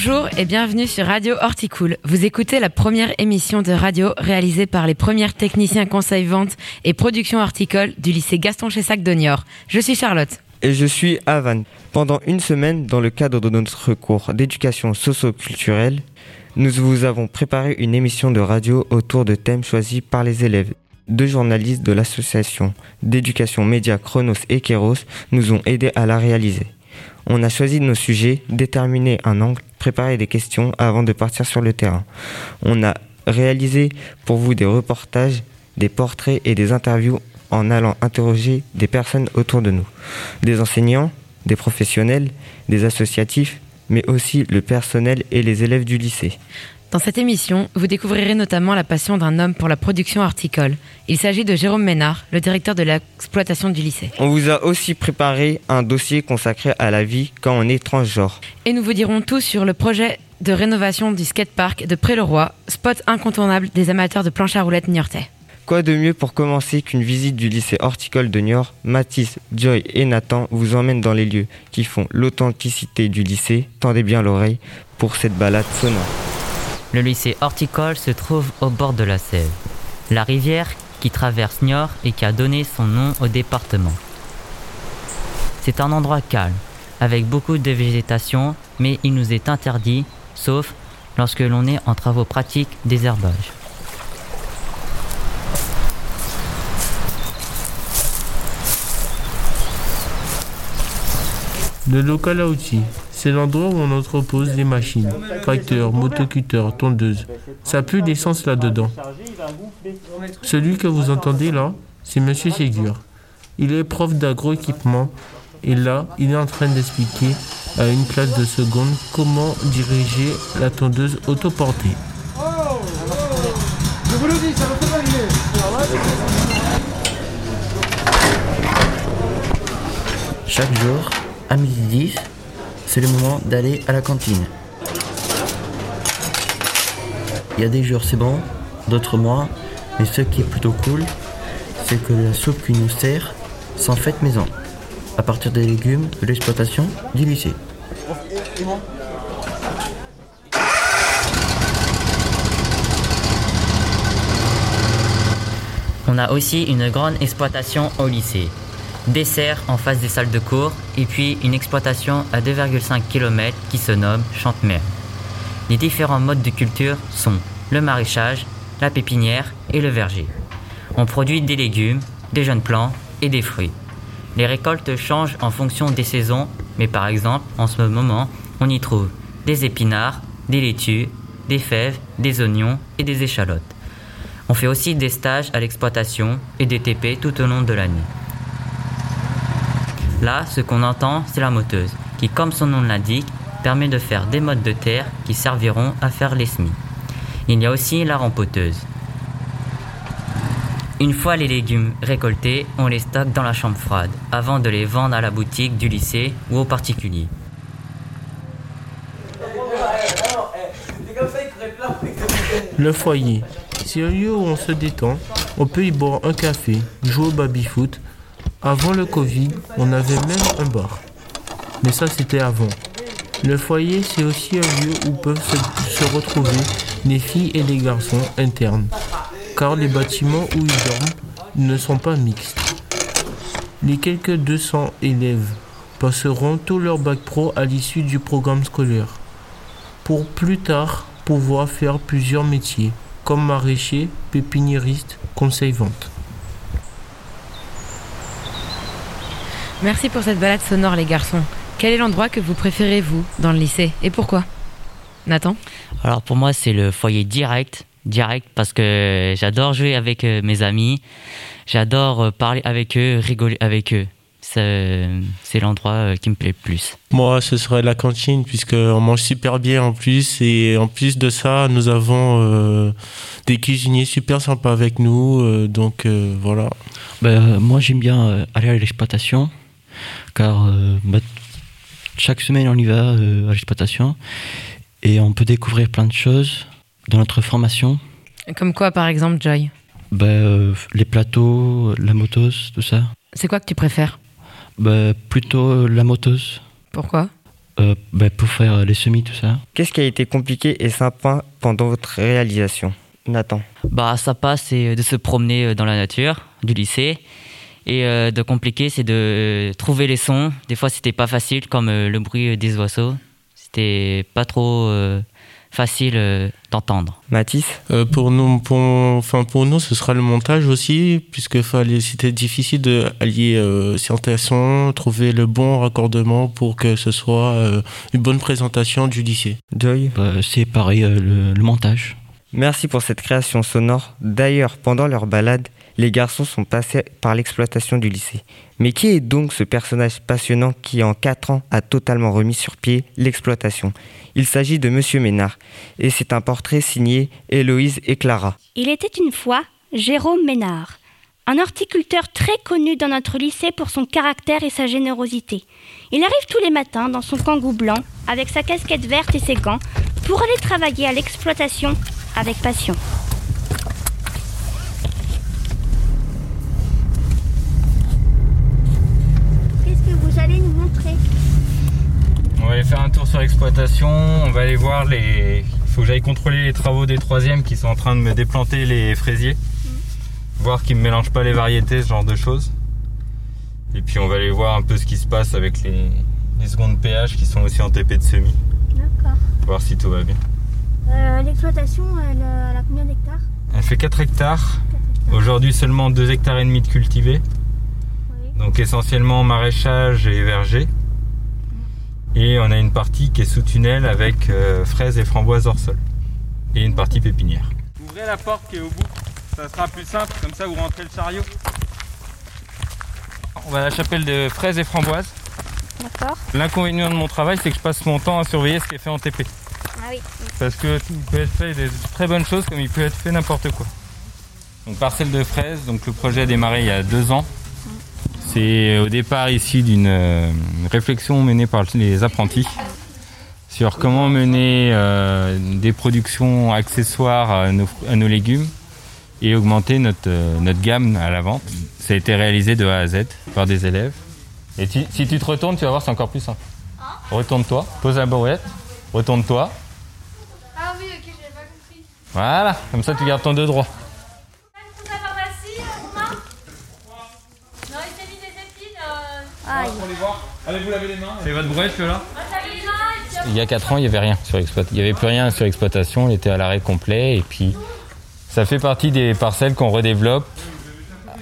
Bonjour et bienvenue sur Radio Horticool. Vous écoutez la première émission de radio réalisée par les premières techniciens conseil vente et production horticole du lycée Gaston Chessac de Niort. Je suis Charlotte. Et je suis Avan. Pendant une semaine, dans le cadre de notre cours d'éducation socio-culturelle, nous vous avons préparé une émission de radio autour de thèmes choisis par les élèves. Deux journalistes de l'association d'éducation média Chronos et Kéros nous ont aidés à la réaliser. On a choisi nos sujets, déterminé un angle, préparé des questions avant de partir sur le terrain. On a réalisé pour vous des reportages, des portraits et des interviews en allant interroger des personnes autour de nous. Des enseignants, des professionnels, des associatifs, mais aussi le personnel et les élèves du lycée. Dans cette émission, vous découvrirez notamment la passion d'un homme pour la production horticole. Il s'agit de Jérôme Ménard, le directeur de l'exploitation du lycée. On vous a aussi préparé un dossier consacré à la vie quand on est transgenre. Et nous vous dirons tout sur le projet de rénovation du skatepark de Pré-le-Roi, spot incontournable des amateurs de planche à roulettes niortais. Quoi de mieux pour commencer qu'une visite du lycée horticole de Niort? Mathis, Joy et Nathan vous emmènent dans les lieux qui font l'authenticité du lycée. Tendez bien l'oreille pour cette balade sonore. Le lycée horticole se trouve au bord de la Sève, la rivière qui traverse Niort et qui a donné son nom au département. C'est un endroit calme, avec beaucoup de végétation, mais il nous est interdit, sauf lorsque l'on est en travaux pratiques désherbage. Le local à outils, c'est l'endroit où on entrepose les machines, tracteurs, motoculteurs, tondeuses. Ça pue l'essence là-dedans. Celui que vous entendez là, c'est Monsieur Ségur. Il est prof d'agroéquipement et là, il est en train d'expliquer à une classe de seconde comment diriger la tondeuse autoportée. Chaque jour, à midi 10, c'est le moment d'aller à la cantine. Il y a des jours c'est bon, d'autres moins, mais ce qui est plutôt cool, c'est que la soupe qui nous sert s'en fait maison, à partir des légumes de l'exploitation du lycée. On a aussi une grande exploitation au lycée. Des serres en face des salles de cours et puis une exploitation à 2,5 km qui se nomme Chantemer. Les différents modes de culture sont le maraîchage, la pépinière et le verger. On produit des légumes, des jeunes plants et des fruits. Les récoltes changent en fonction des saisons, mais par exemple, en ce moment, on y trouve des épinards, des laitues, des fèves, des oignons et des échalotes. On fait aussi des stages à l'exploitation et des TP tout au long de l'année. Là, ce qu'on entend, c'est la moteuse, qui, comme son nom l'indique, permet de faire des modes de terre qui serviront à faire les semis. Il y a aussi la rempoteuse. Une fois les légumes récoltés, on les stocke dans la chambre froide, avant de les vendre à la boutique du lycée ou aux particuliers. Le foyer, c'est un lieu où on se détend. On peut y boire un café, jouer au baby-foot. Avant le Covid, on avait même un bar. Mais ça, c'était avant. Le foyer, c'est aussi un lieu où peuvent se, retrouver les filles et les garçons internes. Car les bâtiments où ils dorment ne sont pas mixtes. Les quelques 200 élèves passeront tout leur bac pro à l'issue du programme scolaire. Pour plus tard pouvoir faire plusieurs métiers, comme maraîcher, pépiniériste, conseil-vente. Merci pour cette balade sonore, les garçons. Quel est l'endroit que vous préférez, vous, dans le lycée Et pourquoi? Nathan? Alors pour moi, c'est le foyer direct. Direct parce que j'adore jouer avec euh, mes amis. J'adore euh, parler avec eux, rigoler avec eux. C'est l'endroit euh, qui me plaît le plus. Moi, ce serait la cantine, puisqu'on mange super bien en plus. Et en plus de ça, nous avons euh, des cuisiniers super sympas avec nous. euh, donc euh, voilà. Ben, moi, j'aime bien aller à l'exploitation, car euh, bah, chaque semaine, on y va euh, à l'exploitation et on peut découvrir plein de choses dans notre formation. Comme quoi, par exemple, Joy Ben, euh, les plateaux, la motos, tout ça. C'est quoi que tu préfères Ben, plutôt la motos. Pourquoi euh, bah, Pour faire les semis, tout ça. Qu'est-ce qui a été compliqué et sympa pendant votre réalisation Nathan? Bah, ça passe, c'est de se promener dans la nature du lycée. Et de compliqué, c'est de trouver les sons. Des fois, c'était pas facile, comme le bruit des oiseaux. C'était pas trop facile euh, d'entendre. Mathis? Euh, pour, nous, pour, enfin pour nous, ce sera le montage aussi, puisque c'était difficile d'allier euh, scientation, trouver le bon raccordement pour que ce soit euh, une bonne présentation du lycée. Joy? Bah, C'est pareil, le, le montage. Merci pour cette création sonore. D'ailleurs, pendant leur balade, les garçons sont passés par l'exploitation du lycée. Mais qui est donc ce personnage passionnant qui, en 4 ans, a totalement remis sur pied l'exploitation? Il s'agit de Monsieur Ménard, et c'est un portrait signé Héloïse et Clara. Il était une fois Jérôme Ménard, un horticulteur très connu dans notre lycée pour son caractère et sa générosité. Il arrive tous les matins dans son kangou blanc, avec sa casquette verte et ses gants, pour aller travailler à l'exploitation avec passion. On va aller faire un tour sur l'exploitation, on va aller voir les... Il faut que j'aille contrôler les travaux des troisièmes qui sont en train de me déplanter les fraisiers. Voir qu'ils ne mélangent pas les variétés, ce genre de choses. Et puis on va aller voir un peu ce qui se passe avec les, secondes pH qui sont aussi en TP de semis. D'accord. Voir si tout va bien. Euh, l'exploitation, elle, a combien d'hectares? Elle fait 4 hectares. Aujourd'hui seulement 2 hectares et demi de cultivés. Donc essentiellement maraîchage et verger. Et on a une partie qui est sous tunnel avec euh, fraises et framboises hors sol. Et une partie pépinière. Ouvrez la porte qui est au bout, ça sera plus simple, comme ça vous rentrez le chariot. On va à la chapelle de fraises et framboises. D'accord. L'inconvénient de mon travail, c'est que je passe mon temps à surveiller ce qui est fait en TP. Ah oui. Parce que tout peut être fait des très bonnes choses comme il peut être fait n'importe quoi. Donc parcelle de fraises, donc le projet a démarré il y a deux ans. C'est au départ ici d'une euh, réflexion menée par les apprentis sur comment mener euh, des productions accessoires à nos, légumes et augmenter notre, euh, notre gamme à la vente. Ça a été réalisé de A à Z par des élèves. Et si tu te retournes, tu vas voir, c'est encore plus simple. Retourne-toi, pose la brouette, retourne-toi. Ah oui, ok, j'avais pas compris. Voilà, comme ça tu gardes ton deux droit. Allez vous laver les mains. C'est votre brouette là Il y a 4 ans, il n'y avait rien sur l'exploitation. Il n'y avait plus rien sur l'exploitation, il était à l'arrêt complet. Et puis, ça fait partie des parcelles qu'on redéveloppe.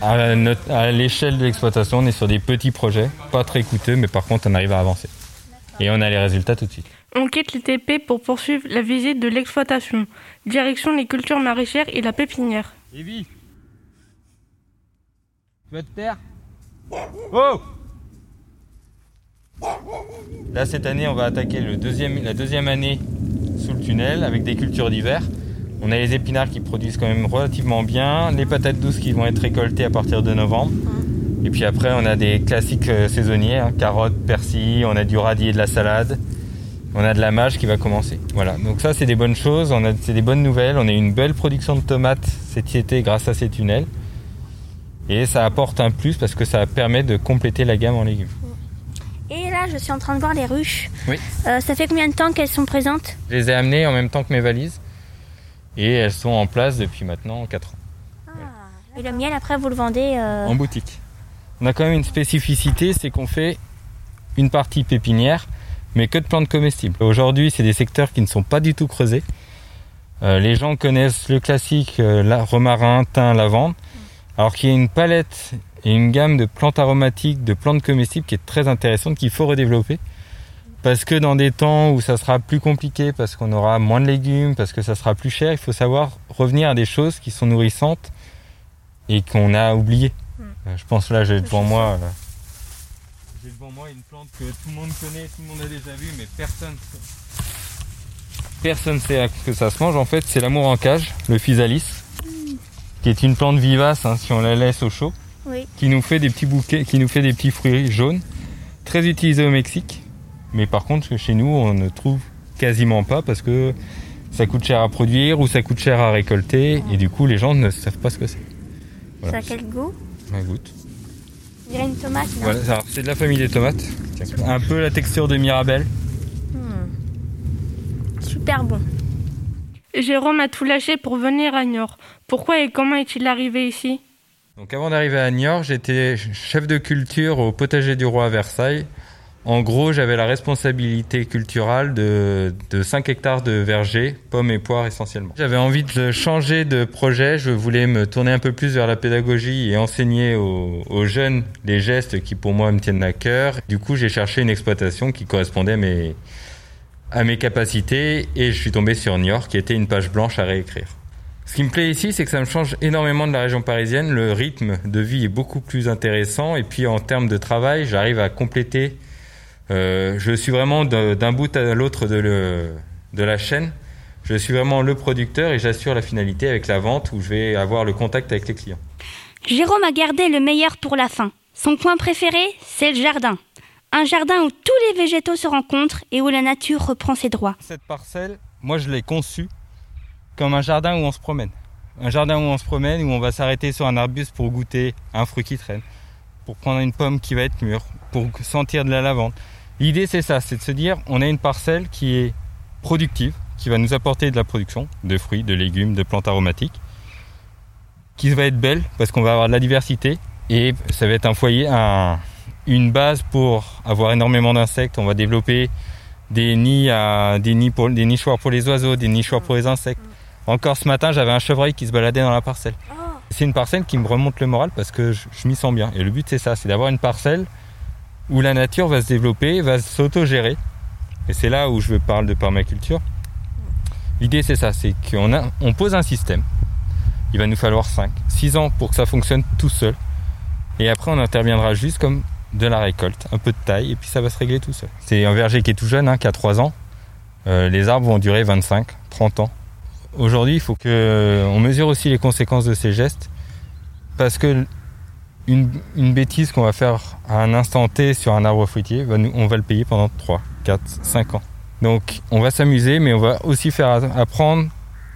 À, l'échelle de l'exploitation, on est sur des petits projets, pas très coûteux, mais par contre, on arrive à avancer. Et on a les résultats tout de suite. On quitte l'ITP pour poursuivre la visite de l'exploitation. Direction les cultures maraîchères et la pépinière. Evie Tu vas te taire? Oh Là, cette année, on va attaquer la deuxième année sous le tunnel avec des cultures d'hiver. On a les épinards qui produisent quand même relativement bien, les patates douces qui vont être récoltées à partir de novembre. Et puis après, on a des classiques euh, saisonniers, hein, carottes, persil, on a du radis et de la salade. On a de la mâche qui va commencer. Voilà, donc ça c'est des bonnes choses, c'est des bonnes nouvelles. On a une belle production de tomates cet été grâce à ces tunnels. Et ça apporte un plus parce que ça permet de compléter la gamme en légumes. Là, je suis en train de voir les ruches. Oui. Euh, ça fait combien de temps qu'elles sont présentes? Je les ai amenées en même temps que mes valises. Et elles sont en place depuis maintenant 4 ans. Ah. Et le miel, après, vous le vendez euh, En boutique. On a quand même une spécificité, c'est qu'on fait une partie pépinière, mais que de plantes comestibles. Aujourd'hui, c'est des secteurs qui ne sont pas du tout creusés. Euh, les gens connaissent le classique la, romarin, thym, lavande, alors qu'il y a une palette et une gamme de plantes aromatiques, de plantes comestibles qui est très intéressante, qu'il faut redévelopper. Parce que dans des temps où ça sera plus compliqué, parce qu'on aura moins de légumes, parce que ça sera plus cher, il faut savoir revenir à des choses qui sont nourrissantes et qu'on a oubliées. Hmm. Je pense là, j'ai devant moi. J'ai devant moi une plante que tout le monde connaît, tout le monde a déjà vu, mais personne personne sait que ça se mange. En fait, c'est l'amour en cage, le physalis. Qui est une plante vivace hein, si on la laisse au chaud qui nous fait des petits bouquets, qui nous fait des petits fruits jaunes, très utilisés au Mexique. Mais par contre, chez nous, on ne trouve quasiment pas parce que ça coûte cher à produire ou ça coûte cher à récolter et du coup, les gens ne savent pas ce que c'est. Ça a quel goût Un goût. Il y a une tomate, c'est de la famille des tomates. Un peu la texture de Mirabelle. super bon. Jérôme a tout lâché pour venir à Niort. Pourquoi et comment est-il arrivé ici? Donc avant d'arriver à Niort, j'étais chef de culture au potager du roi à Versailles. En gros, j'avais la responsabilité culturelle de, de 5 hectares de vergers, pommes et poires essentiellement. J'avais envie de changer de projet, je voulais me tourner un peu plus vers la pédagogie et enseigner aux, aux jeunes les gestes qui pour moi me tiennent à cœur. Du coup, j'ai cherché une exploitation qui correspondait à mes, à mes capacités et je suis tombé sur Niort qui était une page blanche à réécrire. Ce qui me plaît ici, c'est que ça me change énormément de la région parisienne. Le rythme de vie est beaucoup plus intéressant et puis en termes de travail, j'arrive à compléter euh, je suis vraiment d'un bout à l'autre de, de la chaîne. Je suis vraiment le producteur et j'assure la finalité avec la vente où je vais avoir le contact avec les clients. Jérôme a gardé le meilleur pour la fin. Son coin préféré, c'est le jardin. Un jardin où tous les végétaux se rencontrent et où la nature reprend ses droits. Cette parcelle, moi je l'ai conçue comme un jardin où on se promène. Un jardin où on se promène, où on va s'arrêter sur un arbuste pour goûter un fruit qui traîne, pour prendre une pomme qui va être mûre, pour sentir de la lavande. L'idée c'est ça, c'est de se dire on a une parcelle qui est productive, qui va nous apporter de la production de fruits, de légumes, de plantes aromatiques, qui va être belle parce qu'on va avoir de la diversité et ça va être un foyer, une base pour avoir énormément d'insectes. On va développer des nids, à, des, nids pour, des nichoirs pour les oiseaux, des nichoirs pour les insectes. Encore ce matin, j'avais un chevreuil qui se baladait dans la parcelle. C'est une parcelle qui me remonte le moral parce que je, je m'y sens bien. Et le but c'est ça, c'est d'avoir une parcelle où la nature va se développer, va s'autogérer. Et c'est là où je veux parler de permaculture. L'idée c'est ça, c'est qu'on a, on pose un système. Il va nous falloir 5, 6 ans pour que ça fonctionne tout seul. Et après on interviendra juste comme de la récolte, un peu de taille, et puis ça va se régler tout seul. C'est un verger qui est tout jeune, hein, qui a 3 ans. Euh, les arbres vont durer 25, 30 ans. Aujourd'hui, il faut qu'on mesure aussi les conséquences de ces gestes, parce que une, une bêtise qu'on va faire à un instant T sur un arbre fruitier, on va le payer pendant 3, 4, 5 ans. Donc on va s'amuser, mais on va aussi faire apprendre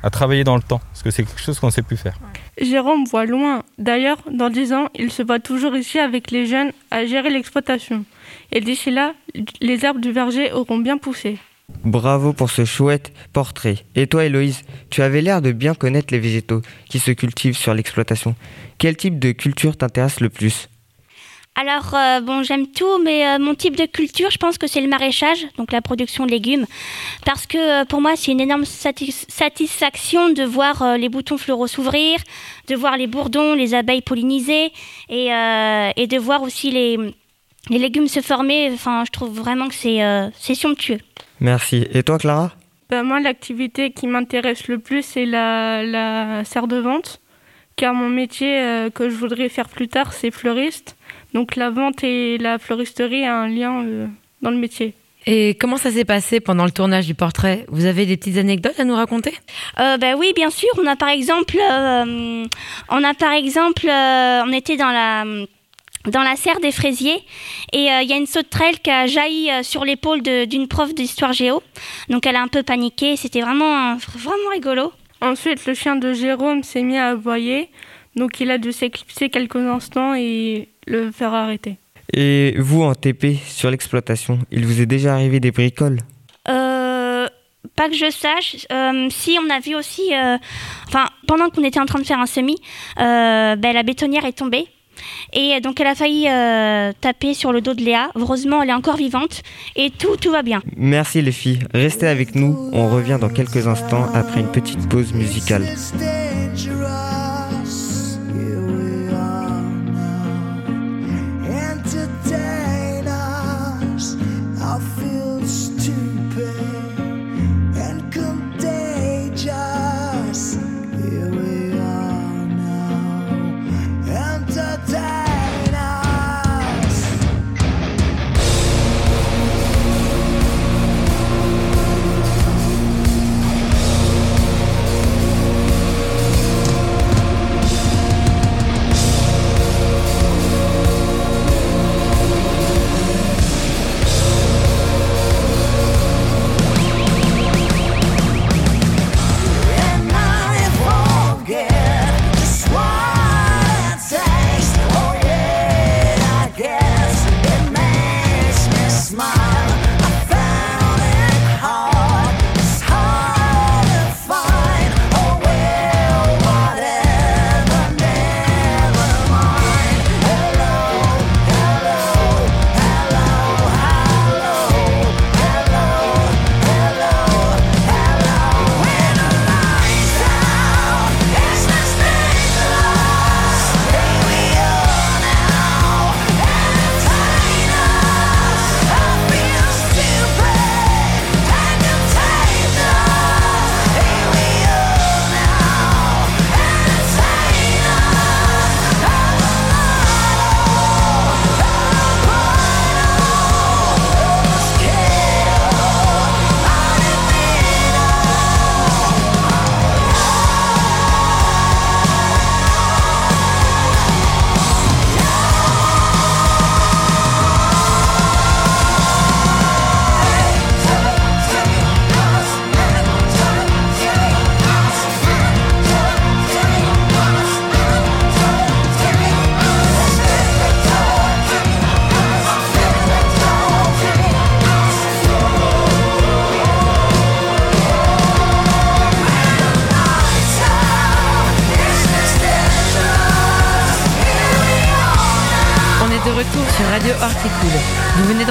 à travailler dans le temps, parce que c'est quelque chose qu'on ne sait plus faire. Jérôme voit loin. D'ailleurs, dans 10 ans, il se voit toujours ici avec les jeunes à gérer l'exploitation. Et d'ici là, les arbres du verger auront bien poussé. Bravo pour ce chouette portrait. Et toi, Héloïse, tu avais l'air de bien connaître les végétaux qui se cultivent sur l'exploitation. Quel type de culture t'intéresse le plus? Alors, euh, bon, j'aime tout, mais euh, mon type de culture, je pense que c'est le maraîchage, donc la production de légumes. Parce que euh, pour moi, c'est une énorme satis- satisfaction de voir euh, les boutons floraux s'ouvrir, de voir les bourdons, les abeilles polliniser, et, euh, et de voir aussi les, les légumes se former. Enfin, je trouve vraiment que c'est euh, somptueux. Merci. Et toi, Clara? Ben, moi, l'activité qui m'intéresse le plus, c'est la, la serre de vente. Car mon métier euh, que je voudrais faire plus tard, c'est fleuriste. Donc la vente et la floristerie a un lien euh, dans le métier. Et comment ça s'est passé pendant le tournage du portrait? Vous avez des petites anecdotes à nous raconter? Euh, ben oui, bien sûr. On a par exemple, euh, on a par exemple, euh, on était dans la dans la serre des fraisiers et euh, il y a une sauterelle qui a jailli euh, sur l'épaule d'une prof d'histoire géo. Donc elle a un peu paniqué. C'était vraiment vraiment rigolo. Ensuite, le chien de Jérôme s'est mis à aboyer. Donc il a dû s'éclipser quelques instants et le faire arrêter. Et vous, en TP, sur l'exploitation, il vous est déjà arrivé des bricoles? Euh, pas que je sache. Euh, si on a vu aussi, euh, enfin pendant qu'on était en train de faire un semis, euh, ben, la bétonnière est tombée. Et donc elle a failli euh, taper sur le dos de Léa. Heureusement, elle est encore vivante et tout, tout va bien. Merci les filles. Restez avec nous. On revient dans quelques instants après une petite pause musicale.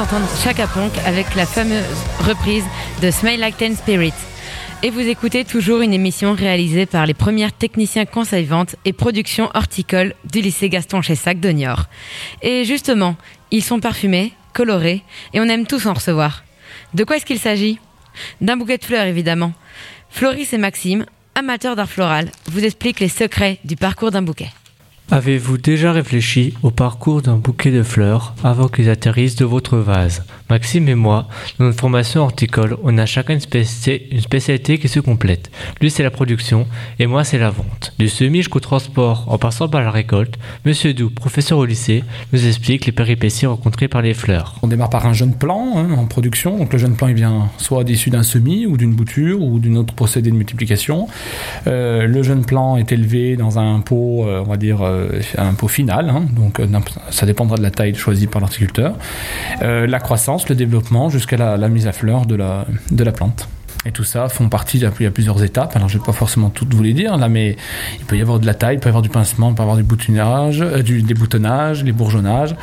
D'entendre Chaka Ponk avec la fameuse reprise de Smile Like Ten Spirit. Et vous écoutez toujours une émission réalisée par les premières techniciens conseil-vente et production horticole du lycée Gaston chez Sac de Niort. Et justement, ils sont parfumés, colorés, et on aime tous en recevoir. De quoi est-ce qu'il s'agit? D'un bouquet de fleurs, évidemment. Floris et Maxime, amateurs d'art floral, vous expliquent les secrets du parcours d'un bouquet. Avez-vous déjà réfléchi au parcours d'un bouquet de fleurs avant qu'ils atterrissent de votre vase? Maxime et moi, dans notre formation horticole, on a chacun une, spéci- une spécialité qui se complète. Lui c'est la production et moi c'est la vente. Du semis jusqu'au transport en passant par la récolte, Monsieur Doux, professeur au lycée, nous explique les péripéties rencontrées par les fleurs. On démarre par un jeune plant hein, en production. Donc le jeune plant, il vient soit issu d'un semis ou d'une bouture ou d'une autre procédé de multiplication. Euh, le jeune plant est élevé dans un pot, euh, on va dire euh, un pot final. hein. donc euh, ça dépendra de la taille choisie par l'horticulteur. Euh, la croissance, le développement jusqu'à la, mise à fleur de la, de la plante. Et tout ça font partie, il y a- plusieurs étapes. Alors je vais pas forcément toutes vous les dire là, mais il peut y avoir de la taille, il peut y avoir du pincement, il peut y avoir du boutonnage, euh, du déboutonnage, les bourgeonnages.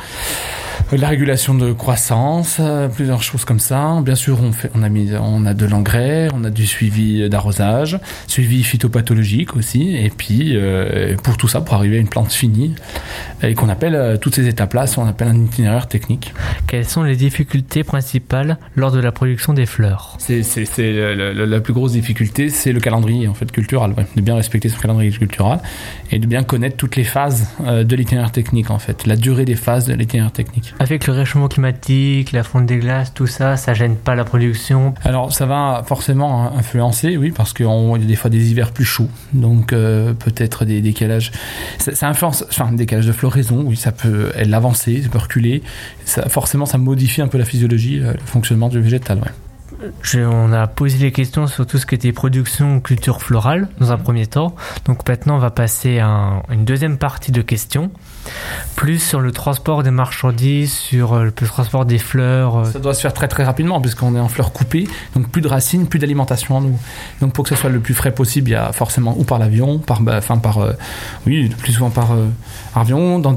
Euh, La régulation de croissance, euh, plusieurs choses comme ça. Bien sûr, on, fait, on, a, mis, on a de l'engrais, on a du suivi d'arrosage, suivi phytopathologique aussi. Et puis, euh, pour tout ça, pour arriver à une plante finie, et qu'on appelle euh, toutes ces étapes-là, ce qu'on appelle un itinéraire technique. Quelles sont les difficultés principales lors de la production des fleurs? C'est, la plus grosse difficulté, c'est le calendrier en fait cultural, ouais. de bien respecter son calendrier cultural et de bien connaître toutes les phases euh, de l'itinéraire technique en fait, la durée des phases de l'itinéraire technique. Avec le réchauffement climatique, la fonte des glaces, tout ça, ça gêne pas la production Alors ça va forcément influencer, oui, parce qu'il y a des fois des hivers plus chauds, donc euh, peut-être des décalages. Ça, influence, enfin décalage de floraison, oui, ça peut elle avancer, ça peut reculer. Forcément, ça modifie un peu la physiologie, euh, le fonctionnement du végétal. Ouais. On a posé les questions sur tout ce qui était production culture florale dans un premier temps. Donc maintenant, on va passer à un- une deuxième partie de questions, plus sur le transport des marchandises, sur euh, le transport des fleurs. euh, Ça doit se faire très très rapidement puisqu'on est en fleurs coupées, donc plus de racines, plus d'alimentation en eau. Donc pour que ce soit le plus frais possible, il y a forcément ou par l'avion, par, bah, enfin par, euh, oui, plus souvent par euh, avion. Dans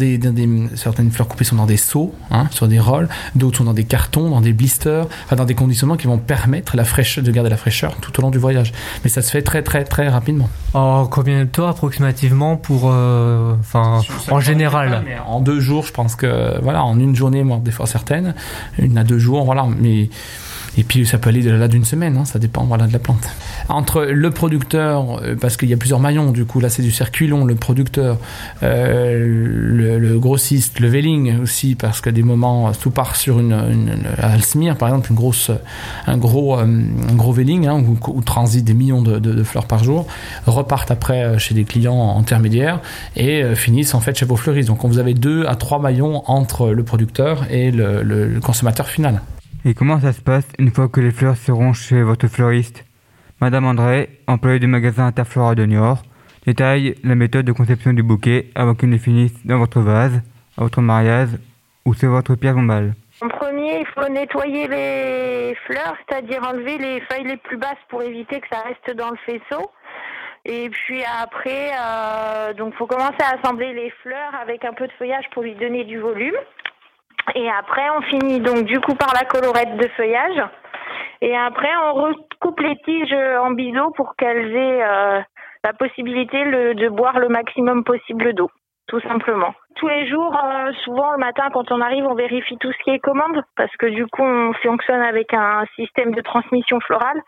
certaines fleurs coupées sont dans des seaux, hein, sur des rolls, d'autres sont dans des cartons, dans des blisters, enfin dans des conditionnements qui vont permettre la fraîcheur, de garder la fraîcheur tout au long du voyage. Mais ça se fait très très très rapidement. En combien de temps approximativement pour, euh, enfin, en général? Mais en deux jours, je pense que voilà, en une journée, moi des fois certaines, une à deux jours, voilà. Mais et puis ça peut aller de là d'une semaine, hein, ça dépend voilà de la plante. Entre le producteur, euh, parce qu'il y a plusieurs maillons, du coup là c'est du circuit long, le producteur, euh, le, grossiste, le velling aussi, parce qu'à des moments tout part sur une, une, par exemple, une grosse, un gros, euh, un gros velling hein, où, où transitent des millions de, fleurs par jour, repartent après euh, chez des clients intermédiaires et euh, finissent en fait chez vos fleuristes. Donc vous avez deux à trois maillons entre le producteur et le consommateur final. Et comment ça se passe une fois que les fleurs seront chez votre fleuriste? Madame André, employée du magasin Interflora de Niort, détaille la méthode de conception du bouquet avant qu'il ne finisse dans votre vase, à votre mariage ou sur votre pierre tombale. En premier, il faut nettoyer les fleurs, c'est-à-dire enlever les feuilles les plus basses pour éviter que ça reste dans le faisceau. Et puis après, euh, faut commencer à assembler les fleurs avec un peu de feuillage pour lui donner du volume. Et après, on finit donc du coup par la colorette de feuillage. Et après, on recoupe les tiges en biseau pour qu'elles aient euh, la possibilité de boire le maximum possible d'eau, tout simplement. Tous les jours, euh, souvent le matin quand on arrive, on vérifie tout ce qui est commande parce que du coup, on fonctionne avec un système de transmission florale.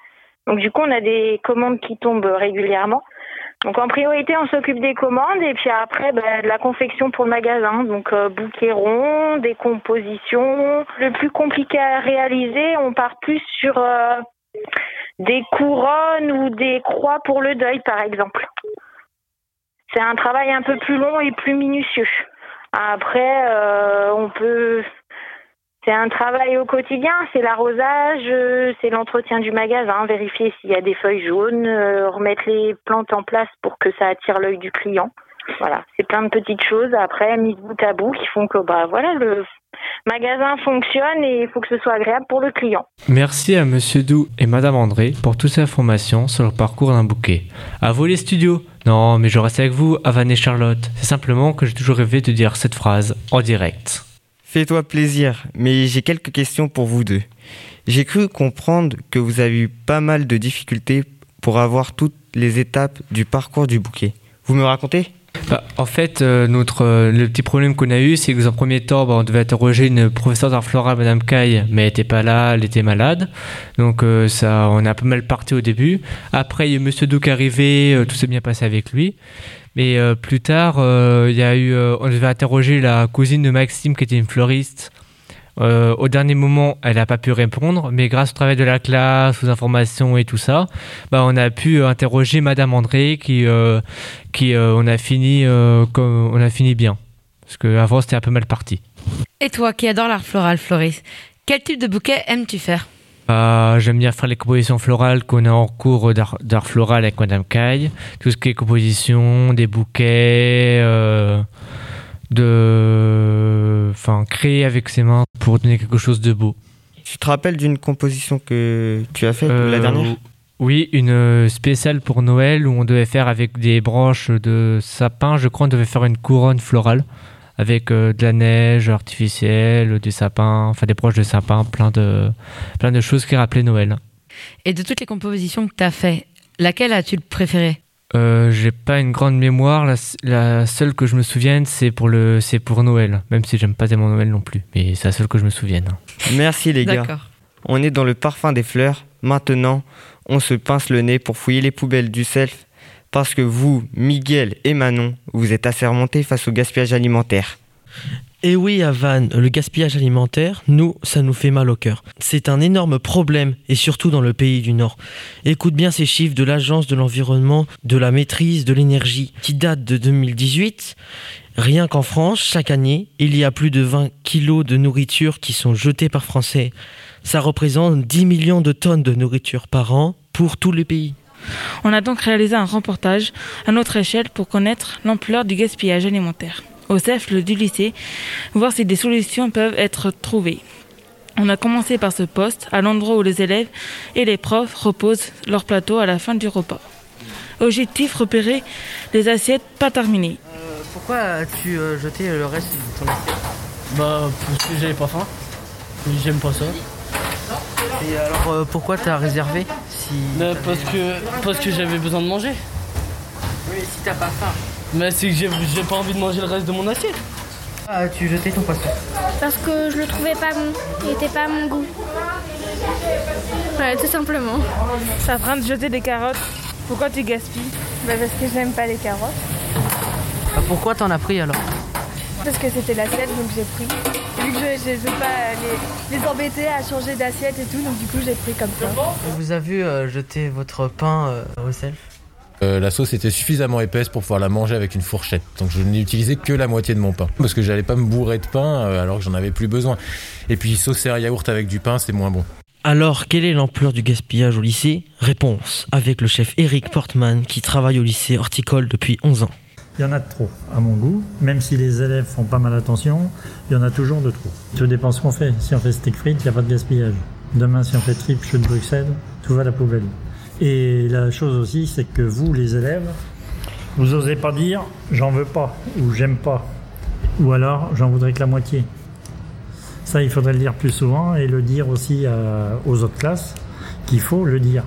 Donc du coup, on a des commandes qui tombent régulièrement. Donc en priorité, on s'occupe des commandes et puis après bah, de la confection pour le magasin. Donc euh, bouquet rond, des compositions. Le plus compliqué à réaliser, on part plus sur euh, des couronnes ou des croix pour le deuil, par exemple. C'est un travail un peu plus long et plus minutieux. Après, euh, on peut. C'est un travail au quotidien, c'est l'arrosage, euh, c'est l'entretien du magasin, vérifier s'il y a des feuilles jaunes, euh, remettre les plantes en place pour que ça attire l'œil du client. Voilà, c'est plein de petites choses après mises bout à bout qui font que bah voilà le magasin fonctionne et il faut que ce soit agréable pour le client. Merci à Monsieur Doux et Madame André pour toutes ces informations sur le parcours d'un bouquet. À vous les studios Non, mais je reste avec vous, Avan et Charlotte. C'est simplement que j'ai toujours rêvé de dire cette phrase en direct. Fais-toi plaisir, mais j'ai quelques questions pour vous deux. J'ai cru comprendre que vous avez eu pas mal de difficultés pour avoir toutes les étapes du parcours du bouquet. Vous me racontez? Bah, en fait, euh, notre, euh, le petit problème qu'on a eu, c'est que dans premier temps, bah, on devait interroger une professeure d'art floral, Madame Caille, mais elle était pas là, elle était malade. Donc euh, ça, on a un peu mal parti au début. Après, il y a eu Monsieur Douk arrivé, tout s'est bien passé avec lui. Mais euh, plus tard, euh, il y a eu, euh, on devait interroger la cousine de Maxime, qui était une fleuriste. Au dernier moment, elle n'a pas pu répondre, mais grâce au travail de la classe, aux informations et tout ça, bah, on a pu interroger Madame André, qui, qui on a fini, comme, on a fini bien, parce qu'avant c'était un peu mal parti. Et toi qui adore l'art floral, Floris, quel type de bouquet aimes-tu faire? Bah, J'aime bien faire les compositions florales qu'on a en cours d'art floral avec Madame Caille, tout ce qui est composition, des bouquets, euh, de, enfin, créer avec ses mains pour donner quelque chose de beau. Tu te rappelles d'une composition que tu as faite la Euh, dernière? Oui, une euh, spéciale pour Noël où on devait faire avec des branches de sapin. Je crois on devait faire une couronne florale avec euh, de la neige artificielle, des sapins, enfin des branches de sapin, plein de, plein de choses qui rappelaient Noël. Et de toutes les compositions que tu as fait, laquelle as-tu le préféré? Euh, j'ai pas une grande mémoire. La, la seule que je me souvienne, c'est pour le, c'est pour Noël. Même si j'aime pas tellement Noël non plus, mais c'est la seule que je me souvienne. Merci les gars. D'accord. On est dans le parfum des fleurs. Maintenant, on se pince le nez pour fouiller les poubelles du self. Parce que vous, Miguel et Manon, vous êtes assermentés face au gaspillage alimentaire. Et oui, à Vannes, le gaspillage alimentaire, nous, ça nous fait mal au cœur. C'est un énorme problème, et surtout dans le pays du Nord. Écoute bien ces chiffres de l'Agence de l'environnement, de la maîtrise de l'énergie, qui datent de 2018. Rien qu'en France, chaque année, il y a plus de 20 kilos de nourriture qui sont jetés par Français. Ça représente 10 millions de tonnes de nourriture par an pour tous les pays. On a donc réalisé un reportage à notre échelle pour connaître l'ampleur du gaspillage alimentaire. Au CEF du lycée, voir si des solutions peuvent être trouvées. On a commencé par ce poste, à l'endroit où les élèves et les profs reposent leur plateau à la fin du repas. Objectif repérer les assiettes pas terminées. Pourquoi as-tu euh, jeté le reste de ton assiette? Bah, parce que j'avais pas faim. J'aime pas ça. Et alors euh, pourquoi t'as réservé si Bah, parce que, parce que j'avais besoin de manger. Oui, si t'as pas faim. Mais c'est que j'ai j'ai pas envie de manger le reste de mon assiette. Pourquoi as-tu jeté ton poisson Parce que je le trouvais pas bon. Il était pas à mon goût. Ouais, tout simplement. Ça train de jeter des carottes. Pourquoi tu gaspilles? Bah parce que j'aime pas les carottes. Bah, Pourquoi t'en as pris alors? Parce que c'était l'assiette, donc j'ai pris. Vu que je ne veux pas les, les embêter à changer d'assiette et tout, donc du coup j'ai pris comme ça. On vous a vu euh, jeter votre pain euh, au self Euh, la sauce était suffisamment épaisse pour pouvoir la manger avec une fourchette. Donc je n'ai utilisé que la moitié de mon pain. Parce que j'allais pas me bourrer de pain euh, alors que j'en avais plus besoin. Et puis saucer un yaourt avec du pain, c'est moins bon. Alors, quelle est l'ampleur du gaspillage au lycée? Réponse avec le chef Eric Portman qui travaille au lycée horticole depuis 11 ans. Il y en a de trop, à mon goût. Même si les élèves font pas mal attention, il y en a toujours de trop. Tout dépend ce qu'on fait. Si on fait steak frites, il n'y a pas de gaspillage. Demain, si on fait trip chou de Bruxelles, tout va à la poubelle. Et la chose aussi, c'est que vous, les élèves, vous osez pas dire j'en veux pas ou j'aime pas. Ou alors j'en voudrais que la moitié. Ça, il faudrait le dire plus souvent et le dire aussi à- aux autres classes qu'il faut le dire.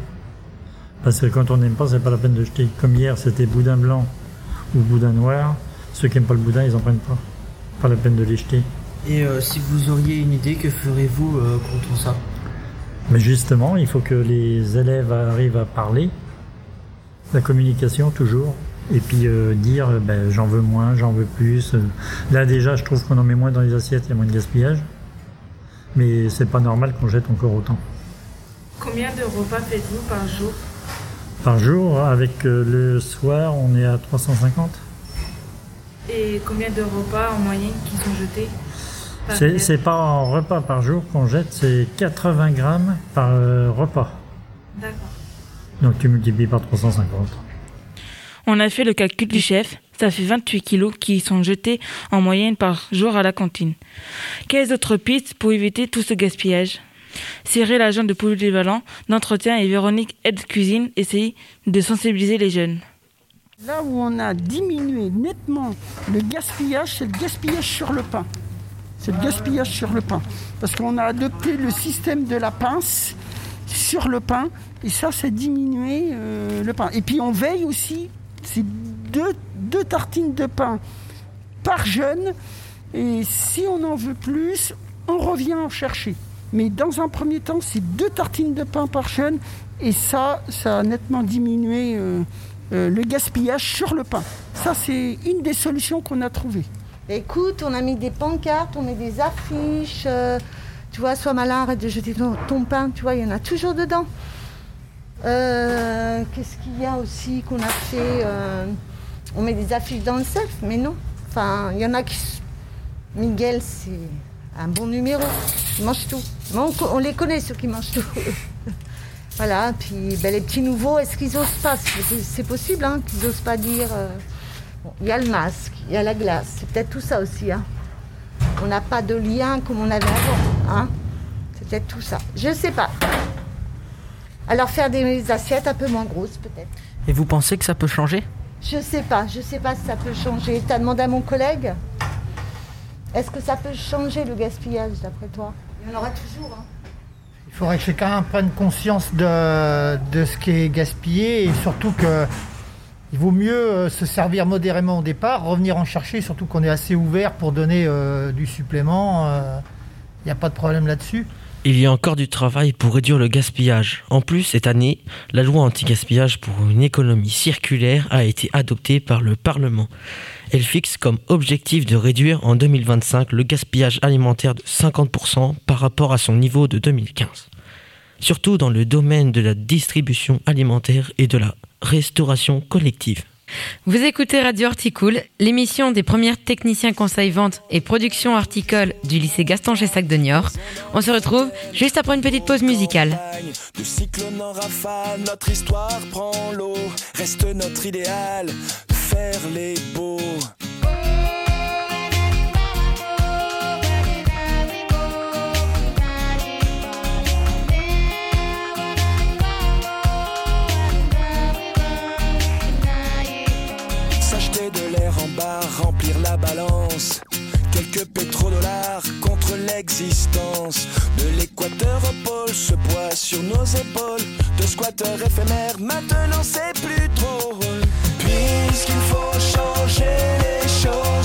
Parce que quand on n'aime pas, c'est pas la peine de jeter. Comme hier, c'était boudin blanc ou boudin noir. Ceux qui n'aiment pas le boudin, ils en prennent pas. Pas la peine de les jeter. Et euh, si vous auriez une idée, que ferez-vous euh, contre ça? Mais justement, il faut que les élèves arrivent à parler. La communication, toujours. Et puis euh, dire, ben, j'en veux moins, j'en veux plus. Là, déjà, je trouve qu'on en met moins dans les assiettes, il y a moins de gaspillage. Mais c'est pas normal qu'on jette encore autant. Combien de repas faites-vous par jour? Par jour, avec euh, le soir, on est à 350. Et combien de repas en moyenne qui sont jetés C'est c'est pas en repas par jour qu'on jette, c'est 80 grammes par euh, repas. D'accord. Donc tu multiplies par 350. On a fait le calcul du chef, ça fait 28 kilos qui sont jetés en moyenne par jour à la cantine. Quelles autres pistes pour éviter tout ce gaspillage? Cyril, l'agent de polyvalent d'entretien, et Véronique, aide cuisine, essayent de sensibiliser les jeunes. Là où on a diminué nettement le gaspillage, c'est le gaspillage sur le pain. c'est le gaspillage sur le pain. Parce qu'on a adopté le système de la pince sur le pain, et ça, c'est diminuer euh, le pain. Et puis on veille aussi, c'est deux, deux tartines de pain par jeune, et si on en veut plus, on revient en chercher. Mais dans un premier temps, c'est deux tartines de pain par jeune, et ça, ça a nettement diminué euh, euh, le gaspillage sur le pain. Ça, c'est une des solutions qu'on a trouvées. Écoute, on a mis des pancartes, on met des affiches. euh, tu vois, sois malin, arrête de jeter ton, ton pain. Tu vois, il y en a toujours dedans. Qu'est-ce qu'il y a aussi qu'on a fait On met des affiches dans le self, mais non. Enfin, il y en a qui. Miguel, c'est un bon numéro. Il mange tout. On, les connaît, ceux qui mangent tout. voilà, puis ben, les petits nouveaux, est-ce qu'ils osent pas? C'est c'est possible hein, qu'ils osent pas dire. euh, Bon, Il y a le masque, il y a la glace, c'est peut-être tout ça aussi. Hein. On n'a pas de lien comme on avait avant. Hein. C'est peut-être tout ça. Je sais pas. Alors faire des assiettes un peu moins grosses peut-être. Et vous pensez que ça peut changer? Je sais pas, je sais pas si ça peut changer. T'as demandé à mon collègue? Est-ce que ça peut changer le gaspillage d'après toi? Hein. Il faudrait que chacun prenne conscience de, ce qui est gaspillé et surtout que il vaut mieux euh, se servir modérément au départ, revenir en chercher, surtout qu'on est assez ouvert pour donner euh, du supplément. Il n'y a pas de problème là-dessus. Il y a encore du travail pour réduire le gaspillage. En plus, cette année, la loi anti-gaspillage pour une économie circulaire a été adoptée par le Parlement. Elle fixe comme objectif de réduire en 2025 le gaspillage alimentaire de 50% par rapport à son niveau de 2015. Surtout dans le domaine de la distribution alimentaire et de la restauration collective. Vous écoutez Radio Horticool, l'émission des premières techniciens conseil vente et production horticole du lycée Gaston Gessac de Niort. On se retrouve juste après une petite pause musicale. Remplir la balance. Quelques pétrodollars contre l'existence. De l'équateur au pôle, ce poids sur nos épaules. De squatteurs éphémères, maintenant c'est plus drôle. Puisqu'il faut changer les choses.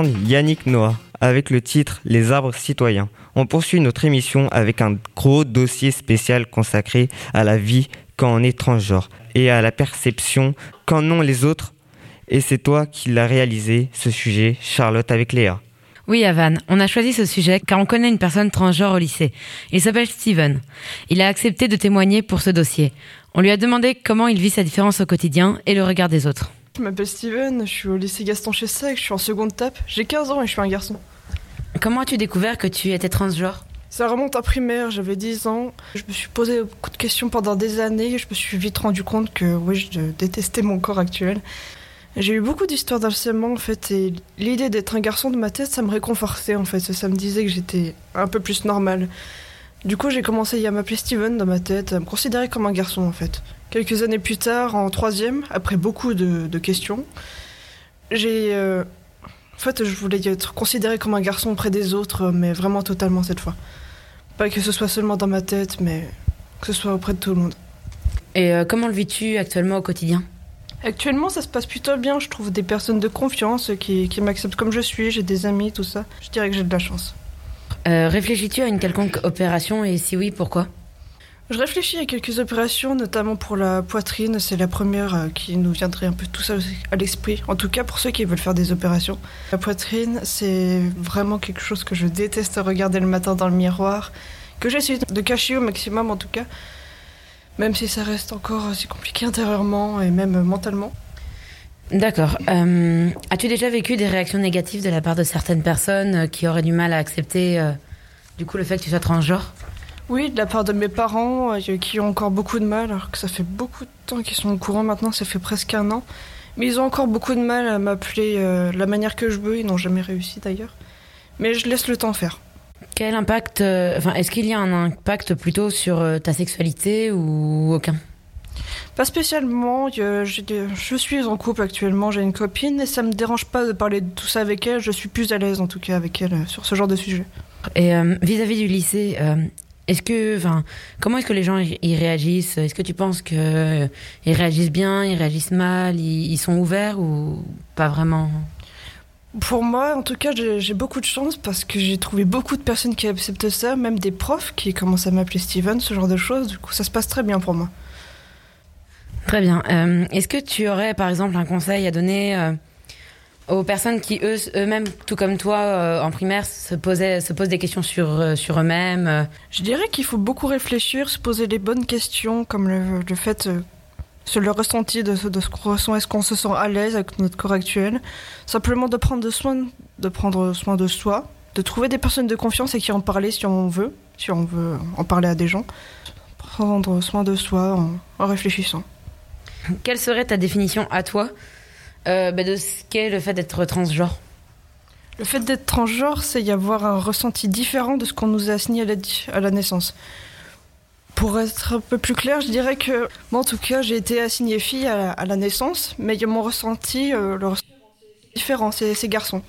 Yannick Noah avec le titre Les arbres citoyens. On poursuit notre émission avec un gros dossier spécial consacré à la vie quand on est transgenre et à la perception qu'en ont les autres. Et c'est toi qui l'as réalisé, ce sujet, Charlotte, avec Léa. Oui, Avan, on a choisi ce sujet car on connaît une personne transgenre au lycée. Il s'appelle Steven. Il a accepté de témoigner pour ce dossier. On lui a demandé comment il vit sa différence au quotidien et le regard des autres. Je m'appelle Steven, je suis au lycée Gaston Chessac, je suis en seconde tape. J'ai 15 ans et je suis un garçon. Comment as-tu découvert que tu étais transgenre? Ça remonte à primaire, j'avais 10 ans. Je me suis posé beaucoup de questions pendant des années et je me suis vite rendu compte que oui, je détestais mon corps actuel. J'ai eu beaucoup d'histoires d'harcèlement en fait et l'idée d'être un garçon de ma tête ça me réconfortait en fait, ça me disait que j'étais un peu plus normal. Du coup j'ai commencé à m'appeler Steven dans ma tête, à me considérer comme un garçon en fait. Quelques années plus tard, en troisième, après beaucoup de, de questions, j'ai... euh, en fait je voulais être considéré comme un garçon auprès des autres, mais vraiment totalement cette fois. Pas que ce soit seulement dans ma tête, mais que ce soit auprès de tout le monde. Et euh, comment le vis-tu actuellement au quotidien? Actuellement, ça se passe plutôt bien. Je trouve des personnes de confiance qui, qui m'acceptent comme je suis. J'ai des amis, tout ça. Je dirais que j'ai de la chance. Euh, Réfléchis-tu à une quelconque opération? Et si oui, pourquoi? Je réfléchis à quelques opérations, notamment pour la poitrine. C'est la première euh, qui nous viendrait un peu tout ça à l'esprit. En tout cas, pour ceux qui veulent faire des opérations. La poitrine, c'est vraiment quelque chose que je déteste regarder le matin dans le miroir. Que j'essaie de cacher au maximum, en tout cas. Même si ça reste encore assez compliqué intérieurement et même mentalement. D'accord. Euh, As-tu déjà vécu des réactions négatives de la part de certaines personnes euh, qui auraient du mal à accepter du coup le fait que tu sois transgenre? Oui, de la part de mes parents, euh, qui ont encore beaucoup de mal, alors que ça fait beaucoup de temps qu'ils sont au courant maintenant, ça fait presque un an. Mais ils ont encore beaucoup de mal à m'appeler euh, la manière que je veux, ils n'ont jamais réussi d'ailleurs. Mais je laisse le temps faire. Quel impact euh, Enfin, est-ce qu'il y a un impact plutôt sur ta sexualité ou aucun? Pas spécialement, je, suis en couple actuellement, j'ai une copine et ça me dérange pas de parler de tout ça avec elle, je suis plus à l'aise en tout cas avec elle sur ce genre de sujet. Et vis-à-vis du lycée, est-ce que, enfin, comment est-ce que les gens y, réagissent? Est-ce que tu penses que euh, ils réagissent bien, ils réagissent mal, ils, ils sont ouverts ou pas vraiment? Pour moi, en tout cas, j'ai j'ai beaucoup de chance parce que j'ai trouvé beaucoup de personnes qui acceptent ça, même des profs qui commencent à m'appeler Steven, ce genre de choses. Du coup, ça se passe très bien pour moi. Très bien. Euh, est-ce que tu aurais, par exemple, un conseil à donner euh, aux personnes qui eux, eux-mêmes, tout comme toi, euh, en primaire, se posaient, se posent des questions sur euh, sur eux-mêmes euh, Je dirais qu'il faut beaucoup réfléchir, se poser les bonnes questions, comme le, le fait, euh, sur le ressenti de, ce- de ce qu'on ressent, est-ce qu'on se sent à l'aise avec notre corps actuel? Simplement de prendre, de soin, de prendre soin de soi, de trouver des personnes de confiance et qui en parler si on veut, si on veut en parler à des gens. Prendre soin de soi en, en réfléchissant. Quelle serait ta définition à toi euh, bah, de ce qu'est le fait d'être transgenre Le fait d'être transgenre, c'est y avoir un ressenti différent de ce qu'on nous a assigné à la, à la naissance. Pour être un peu plus clair, je dirais que, moi en tout cas, j'ai été assignée fille à la, à la naissance, mais mon ressenti, euh, le ressenti est différent, c'est c'est garçon.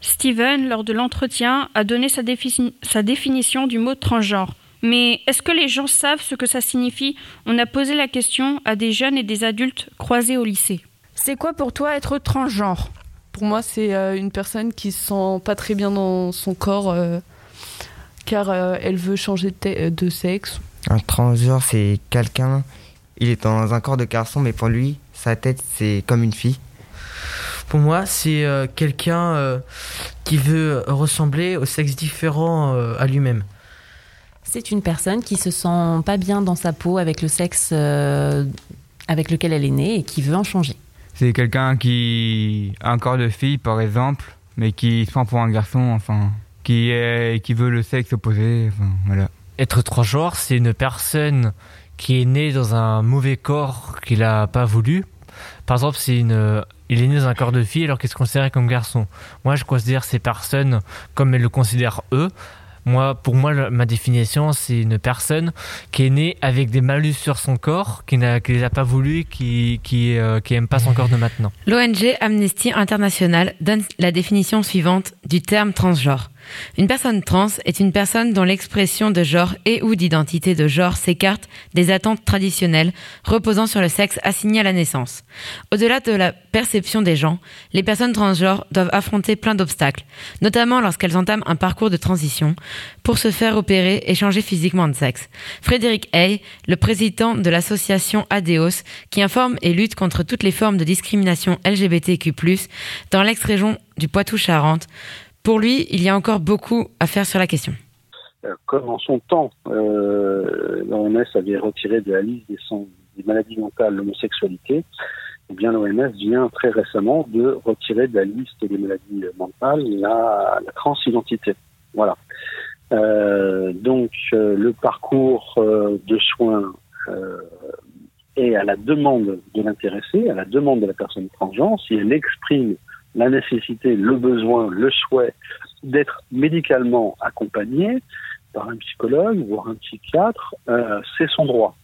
Steven, lors de l'entretien, a donné sa, défi- sa définition du mot transgenre. Mais est-ce que les gens savent ce que ça signifie? On a posé la question à des jeunes et des adultes croisés au lycée. C'est quoi pour toi être transgenre? Pour moi, c'est euh, une personne qui se sent pas très bien dans son corps euh, car euh, elle veut changer de, sexe. Un transgenre, c'est quelqu'un, il est dans un corps de garçon, mais pour lui, sa tête, c'est comme une fille. Pour moi, c'est euh, quelqu'un euh, qui veut ressembler au sexe différent euh, à lui-même. C'est une personne qui se sent pas bien dans sa peau avec le sexe euh, avec lequel elle est née et qui veut en changer. C'est quelqu'un qui a un corps de fille, par exemple, mais qui se prend pour un garçon, enfin, qui, est, qui veut le sexe opposé, enfin, voilà. Être transgenre, c'est une personne qui est née dans un mauvais corps qu'il n'a pas voulu. Par exemple, c'est une, il est né dans un corps de fille alors qu'il se considère comme garçon? Moi, je considère ces personnes comme elles le considèrent eux. Moi, pour moi, ma définition, c'est une personne qui est née avec des malus sur son corps, qui ne les a pas voulu, qui qui, euh, qui aime pas son corps de maintenant. L'ONG Amnesty International donne la définition suivante du terme transgenre. Une personne trans est une personne dont l'expression de genre et ou d'identité de genre s'écarte des attentes traditionnelles reposant sur le sexe assigné à la naissance. Au-delà de la perception des gens, les personnes transgenres doivent affronter plein d'obstacles, notamment lorsqu'elles entament un parcours de transition pour se faire opérer et changer physiquement de sexe. Frédéric Hay, le président de l'association ADEOS, qui informe et lutte contre toutes les formes de discrimination LGBTQ+, dans l'ex-région du Poitou-Charentes. Pour lui, il y a encore beaucoup à faire sur la question. Euh, Comme en son temps, euh, l'OMS avait retiré de la liste des, maladies mentales l'homosexualité, eh bien l'OMS vient très récemment de retirer de la liste des maladies mentales la, transidentité. Voilà. Euh, donc euh, le parcours de soins est à la demande de l'intéressé, à la demande de la personne transgenre, si elle exprime la nécessité, le besoin, le souhait d'être médicalement accompagnée par un psychologue, voire un psychiatre, euh, c'est son droit.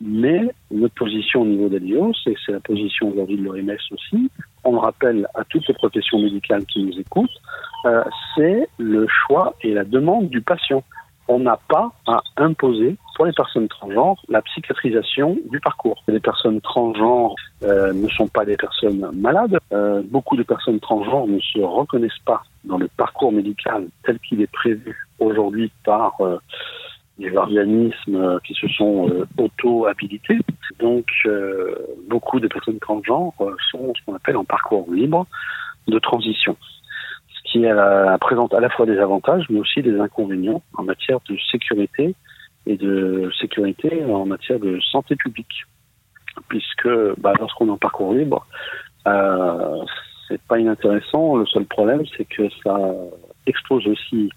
Mais notre position au niveau d'Alios, et c'est la position aujourd'hui de l'OMS aussi, on le rappelle à toutes les professions médicales qui nous écoutent, euh, c'est le choix et la demande du patient. On n'a pas à imposer pour les personnes transgenres la psychiatrisation du parcours. Les personnes transgenres euh, ne sont pas des personnes malades. Euh, beaucoup de personnes transgenres ne se reconnaissent pas dans le parcours médical tel qu'il est prévu aujourd'hui par euh, les organismes qui se sont euh, auto-habilités. Donc, euh, beaucoup de personnes transgenres euh, sont ce qu'on appelle en parcours libre de transition. Ce qui présente à la fois des avantages, mais aussi des inconvénients en matière de sécurité et de sécurité en matière de santé publique. Puisque bah, lorsqu'on est en parcours libre, euh, c'est pas inintéressant. Le seul problème, c'est que ça expose aussi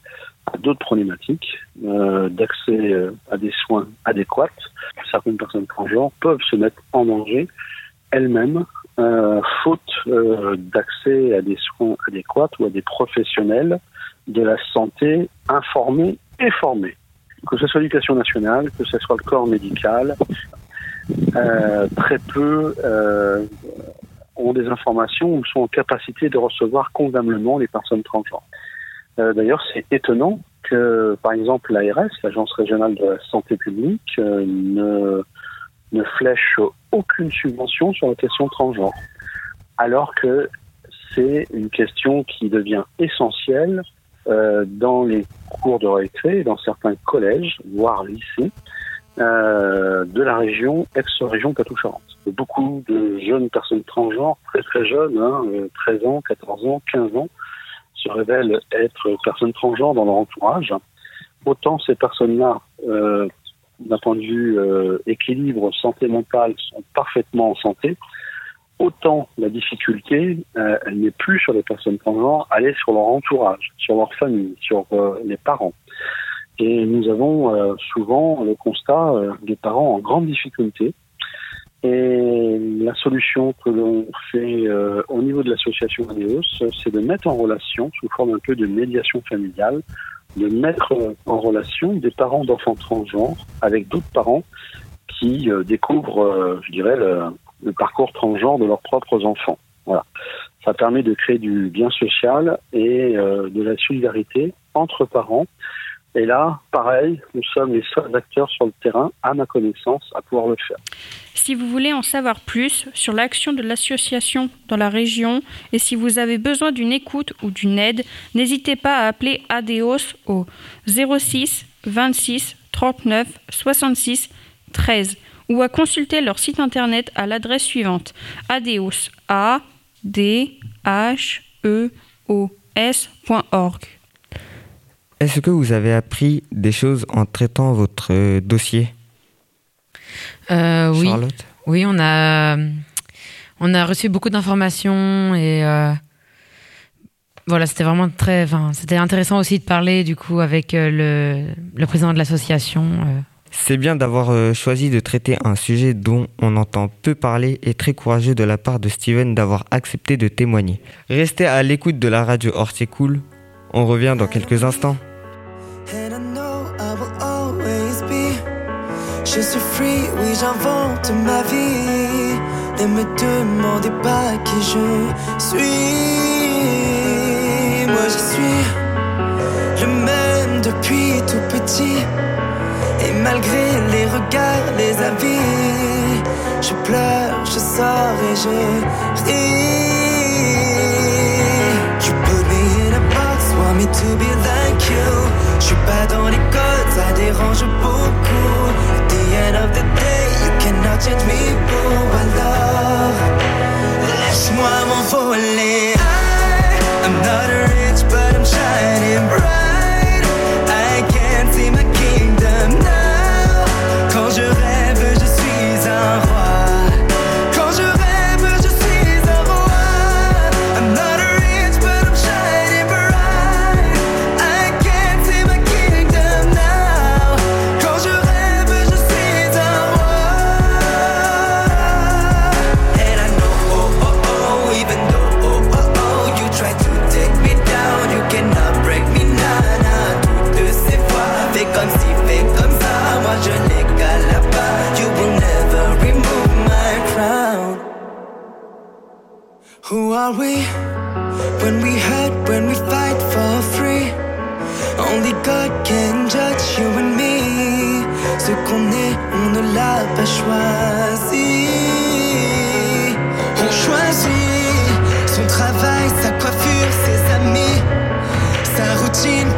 à d'autres problématiques euh, d'accès euh, à des soins adéquats. Certaines personnes transgenres peuvent se mettre en danger elles-mêmes, euh, faute euh, d'accès à des soins adéquats ou à des professionnels de la santé informés et formés. Que ce soit l'éducation nationale, que ce soit le corps médical, euh, très peu euh, ont des informations ou sont en capacité de recevoir convenablement les personnes transgenres. Euh, D'ailleurs, c'est étonnant que, par exemple, l'ARS, l'Agence régionale de la santé publique, euh, ne, ne flèche aucune subvention sur la question transgenre, alors que c'est une question qui devient essentielle euh, dans les cours de récré, dans certains collèges, voire lycées, euh, de la région, ex-région Poitou-Charentes. Beaucoup de jeunes personnes transgenres, très très jeunes, hein, euh, 13 ans, 14 ans, 15 ans, se révèlent être personnes transgenres dans leur entourage. Autant ces personnes-là, d'un point de vue équilibre santé mentale, sont parfaitement en santé, autant la difficulté, euh, elle n'est plus sur les personnes transgenres, elle est sur leur entourage, sur leur famille, sur euh, les parents. Et nous avons euh, souvent le constat des parents en grande difficulté. Et la solution que l'on fait au niveau de l'association ANEOS, c'est de mettre en relation, sous forme un peu de médiation familiale, de mettre en relation des parents d'enfants transgenres avec d'autres parents qui découvrent, je dirais, le, le parcours transgenre de leurs propres enfants. Voilà. Ça permet de créer du bien social et euh, de la solidarité entre parents. Et là, pareil, nous sommes les seuls acteurs sur le terrain, à ma connaissance, à pouvoir le faire. Si vous voulez en savoir plus sur l'action de l'association dans la région et si vous avez besoin d'une écoute ou d'une aide, n'hésitez pas à appeler ADEOS au 06 26 39 66 13 ou à consulter leur site internet à l'adresse suivante adeos a d h e o s.org. Est-ce que vous avez appris des choses en traitant votre euh, dossier Euh, oui. Charlotte? Oui, on a, on a reçu beaucoup d'informations et euh, voilà, c'était vraiment très, enfin, c'était intéressant aussi de parler du coup avec euh, le, le président de l'association. euh. C'est bien d'avoir euh, choisi de traiter un sujet dont on entend peu parler et très courageux de la part de Steven d'avoir accepté de témoigner. Restez à l'écoute de la radio Horticool. On revient dans quelques instants. Je suis free, oui, j'invente ma vie. Ne me demandez pas qui je suis. Moi, je suis le même depuis tout petit. Malgré les regards, les avis, je pleure, je sors et je ris. You put me in a box, want me to be like you. Je suis pas dans les codes, ça dérange beaucoup. At the end of the day, you cannot change me, boo. Alors, laisse-moi m'envoler. I'm not rich, but I'm shining bright.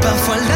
bajo el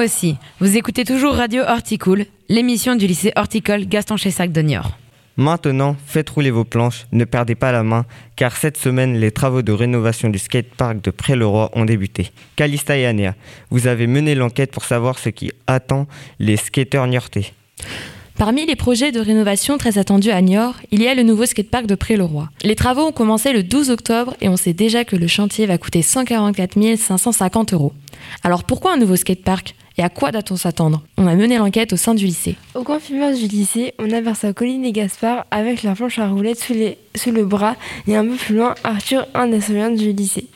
nous aussi. Vous écoutez toujours Radio Horticool, l'émission du lycée horticole Gaston Chessac de Niort. Maintenant, faites rouler vos planches, ne perdez pas la main, car cette semaine, les travaux de rénovation du skatepark de Pré-le-Roi ont débuté. Calista et Anéa, vous avez mené l'enquête pour savoir ce qui attend les skateurs niortais. Parmi les projets de rénovation très attendus à Niort, il y a le nouveau skatepark de Pré-le-Roi. Les travaux ont commencé le 12 octobre et on sait déjà que le chantier va coûter 144 550 euros. Alors pourquoi un nouveau skatepark? Et à quoi doit-on s'attendre? On a mené l'enquête au sein du lycée. Au confirmage du lycée, on aperçoit Colline et Gaspard avec leur planche à roulettes sous, les- sous le bras et un peu plus loin Arthur, un des surveillants du lycée.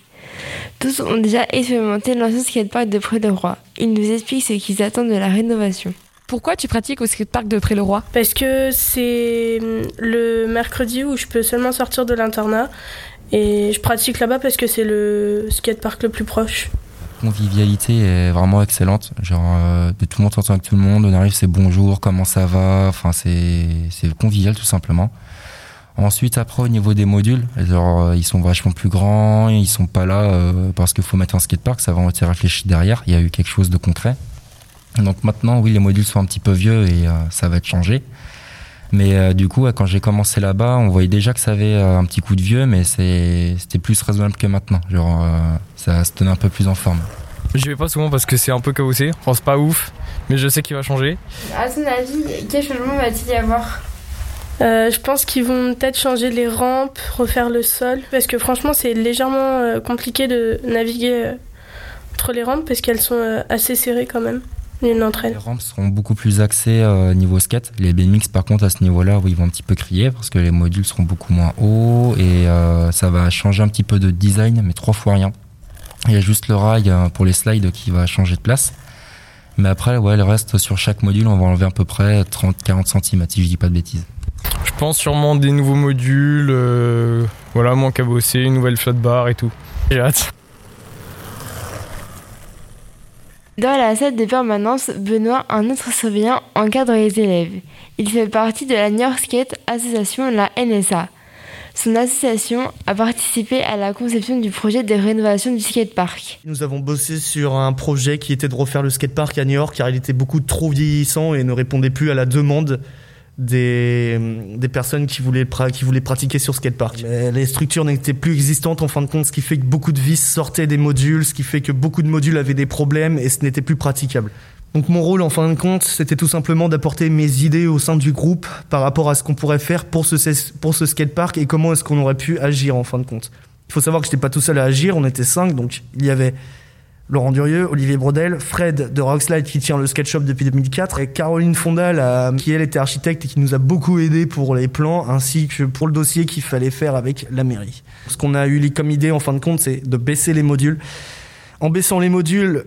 Tous ont déjà expérimenté l'ancien skatepark de Près-le-Roi. Ils nous expliquent ce qu'ils attendent de la rénovation. Pourquoi tu pratiques au skatepark de Pré-le-Roi Parce que c'est hum, le mercredi où je peux seulement sortir de l'internat. Et je pratique là-bas parce que c'est le skatepark le plus proche. Convivialité est vraiment excellente. Genre, euh, de tout le monde s'entend avec tout le monde. On arrive, c'est bonjour, comment ça va? Enfin, c'est c'est convivial tout simplement. Ensuite, après, au niveau des modules, euh, ils sont vachement plus grands. Ils sont pas là euh, parce qu'il faut mettre un skatepark. Ça va été réfléchi derrière. Il y a eu quelque chose de concret. Donc maintenant, oui, les modules sont un petit peu vieux et ça va être changé. Mais euh, du coup, quand j'ai commencé là-bas, on voyait déjà que ça avait euh, un petit coup de vieux, mais c'est- c'était plus raisonnable que maintenant. Genre, euh, ça se tenait un peu plus en forme. J'y vais pas souvent parce que c'est un peu cabossé. Enfin, c'est pas ouf, mais je sais qu'il va changer. À ton avis, quel changement va-t-il y avoir? Euh, je pense qu'ils vont peut-être changer les rampes, refaire le sol. Parce que franchement, c'est légèrement euh, compliqué de naviguer euh, entre les rampes parce qu'elles sont euh, assez serrées quand même, Les rampes seront beaucoup plus axées euh, niveau skate. Les BMX, par contre, à ce niveau-là, oui, ils vont un petit peu crier parce que les modules seront beaucoup moins hauts et euh, ça va changer un petit peu de design, mais trois fois rien. Il y a juste le rail euh, pour les slides qui va changer de place. Mais après, ouais, le reste, sur chaque module, on va enlever à peu près 30-40 cm, si je dis pas de bêtises. Je pense sûrement des nouveaux modules, euh, voilà, moins cabossé, une nouvelle flotte bar et tout. J'ai hâte. Dans la salle de permanence, Benoît, un autre surveillant, encadre les élèves. Il fait partie de la New York Skate Association, la NSA. Son association a participé à la conception du projet de rénovation du skatepark. Nous avons bossé sur un projet qui était de refaire le skatepark à New York car il était beaucoup trop vieillissant et ne répondait plus à la demande des, des personnes qui voulaient, qui voulaient pratiquer sur skatepark. Les structures n'étaient plus existantes en fin de compte, ce qui fait que beaucoup de vis sortaient des modules, ce qui fait que beaucoup de modules avaient des problèmes et ce n'était plus praticable. Donc mon rôle en fin de compte, c'était tout simplement d'apporter mes idées au sein du groupe par rapport à ce qu'on pourrait faire pour ce, pour ce skatepark et comment est-ce qu'on aurait pu agir en fin de compte. Il faut savoir que j'étais pas tout seul à agir, on était cinq, donc il y avait Laurent Durieux, Olivier Brodel, Fred de Rockslide qui tient le skate shop depuis 2004 et Caroline Fondal qui elle était architecte et qui nous a beaucoup aidé pour les plans ainsi que pour le dossier qu'il fallait faire avec la mairie. Ce qu'on a eu comme idée en fin de compte c'est de baisser les modules. En baissant les modules,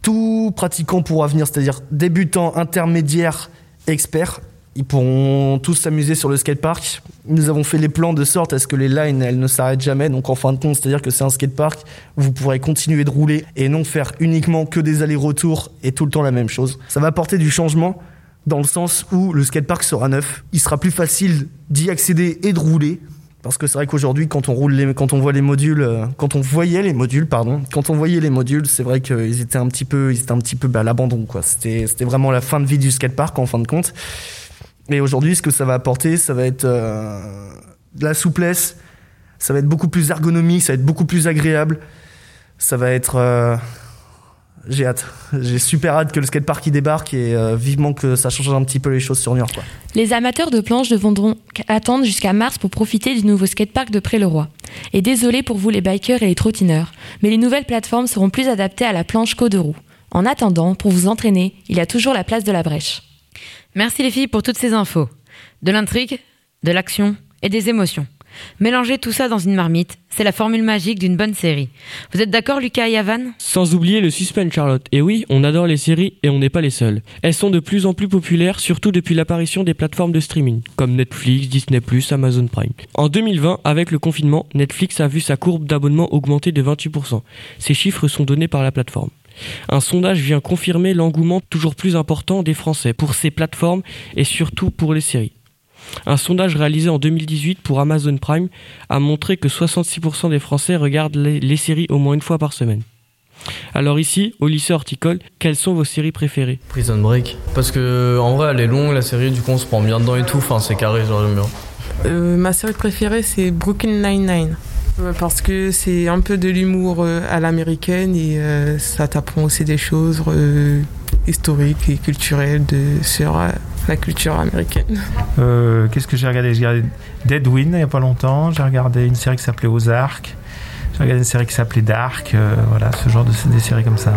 tout pratiquant pourra venir, c'est-à-dire débutant, intermédiaire, expert, ils pourront tous s'amuser sur le skatepark. Nous avons fait les plans de sorte à ce que les lines, elles ne s'arrêtent jamais. Donc en fin de compte, c'est-à-dire que c'est un skatepark vous pourrez continuer de rouler et non faire uniquement que des allers-retours et tout le temps la même chose. Ça va apporter du changement dans le sens où le skatepark sera neuf. Il sera plus facile d'y accéder et de rouler. Parce que c'est vrai qu'aujourd'hui, quand on roule quand on voit les modules, euh, quand on voyait les modules, pardon, quand on voyait les modules, c'est vrai qu'ils étaient un petit peu, ils étaient un petit peu bah, à l'abandon. C'était, c'était vraiment la fin de vie du skatepark en fin de compte. Et aujourd'hui, ce que ça va apporter, ça va être euh, de la souplesse, ça va être beaucoup plus ergonomique, ça va être beaucoup plus agréable. Ça va être. Euh, j'ai hâte. J'ai super hâte que le skatepark y débarque et euh, vivement que ça change un petit peu les choses sur Niort. Les amateurs de planches devront attendre jusqu'à mars pour profiter du nouveau skatepark de Pré-le-Roi. Et désolé pour vous les bikers et les trottineurs, mais les nouvelles plateformes seront plus adaptées à la planche qu'aux deux roues. En attendant, pour vous entraîner, il y a toujours la place de la brèche. Merci les filles pour toutes ces infos. De l'intrigue, de l'action et des émotions. Mélanger tout ça dans une marmite, c'est la formule magique d'une bonne série. Vous êtes d'accord Lucas et Yavan? Sans oublier le suspense Charlotte. Et oui, on adore les séries et on n'est pas les seuls. Elles sont de plus en plus populaires, surtout depuis l'apparition des plateformes de streaming, comme Netflix, Disney ⁇ Amazon Prime. En 2020, avec le confinement, Netflix a vu sa courbe d'abonnement augmenter de 28%. Ces chiffres sont donnés par la plateforme. Un sondage vient confirmer l'engouement toujours plus important des Français pour ces plateformes et surtout pour les séries. Un sondage réalisé en 2018 pour Amazon Prime a montré que 66% des Français regardent les, séries au moins une fois par semaine. Alors ici, au lycée horticole, quelles sont vos séries préférées? Prison Break. Parce que en vrai, elle est longue, la série, du coup on se prend bien dedans et tout. Enfin, c'est carré, genre j'aime bien. Euh, ma série préférée, c'est Brooklyn Nine-Nine parce que c'est un peu de l'humour euh, à l'américaine et euh, ça t'apprend aussi des choses euh, historiques et culturelles de, sur la culture américaine. Qu'est-ce que j'ai regardé? J'ai regardé Deadwind il n'y a pas longtemps, j'ai regardé une série qui s'appelait Ozark. J'ai regardé une série qui s'appelait Dark, voilà, ce genre de des séries comme ça.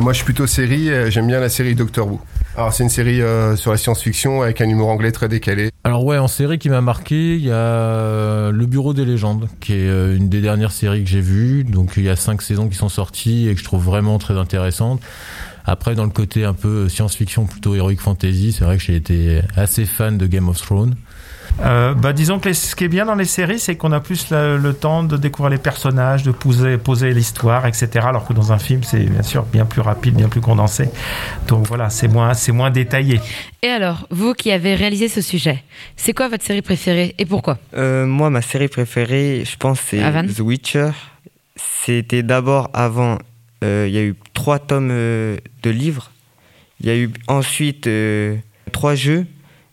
moi, je suis plutôt série. J'aime bien la série Doctor Who. Alors c'est une série euh, sur la science-fiction avec un humour anglais très décalé. Alors ouais, en série qui m'a marqué, il y a euh, Le Bureau des légendes, qui est euh, une des dernières séries que j'ai vues. Donc il y a cinq saisons qui sont sorties et que je trouve vraiment très intéressantes. Après, dans le côté un peu science-fiction, plutôt heroic fantasy, c'est vrai que j'ai été assez fan de Game of Thrones. Euh, bah, disons que ce qui est bien dans les séries, c'est qu'on a plus le, temps de découvrir les personnages, de poser, poser l'histoire, etc. Alors que dans un film, c'est bien sûr bien plus rapide, bien plus condensé. Donc voilà, c'est moins, c'est moins détaillé. Et alors, vous qui avez réalisé ce sujet, c'est quoi votre série préférée et pourquoi? Euh, Moi, ma série préférée, je pense, c'est The Witcher. C'était d'abord avant, euh, il y a eu trois tomes de livres. Il y a eu ensuite trois jeux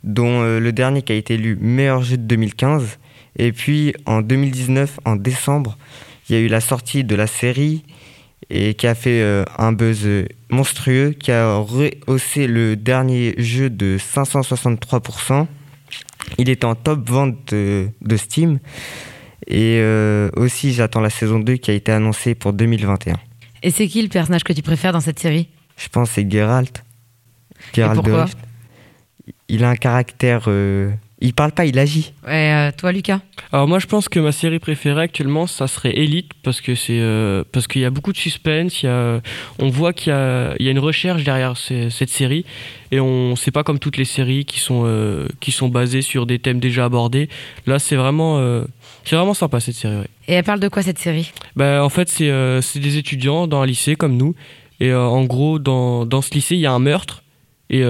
dont euh, le dernier qui a été élu meilleur jeu de 2015. Et puis en 2019, en décembre, il y a eu la sortie de la série et qui a fait euh, un buzz monstrueux, qui a rehaussé le dernier jeu de 563%. Il est en top vente de, Steam. Et euh, aussi, j'attends la saison 2 qui a été annoncée pour 2021. Et c'est qui le personnage que tu préfères dans cette série? Je pense que c'est Geralt. Geralt et pourquoi il a un caractère. Euh, il parle pas, il agit. Ouais, euh, toi, Lucas? Alors moi, je pense que ma série préférée actuellement, ça serait Elite parce que c'est euh, parce qu'il y a beaucoup de suspense. Il y a, on voit qu'il y a, il y a une recherche derrière cette série et on c'est pas comme toutes les séries qui sont qui sont basées sur des thèmes déjà abordés. Là, c'est vraiment c'est vraiment sympa cette série. Et elle parle de quoi cette série? Bah, en fait, c'est c'est des étudiants dans un lycée comme nous et en gros dans dans ce lycée, il y a un meurtre et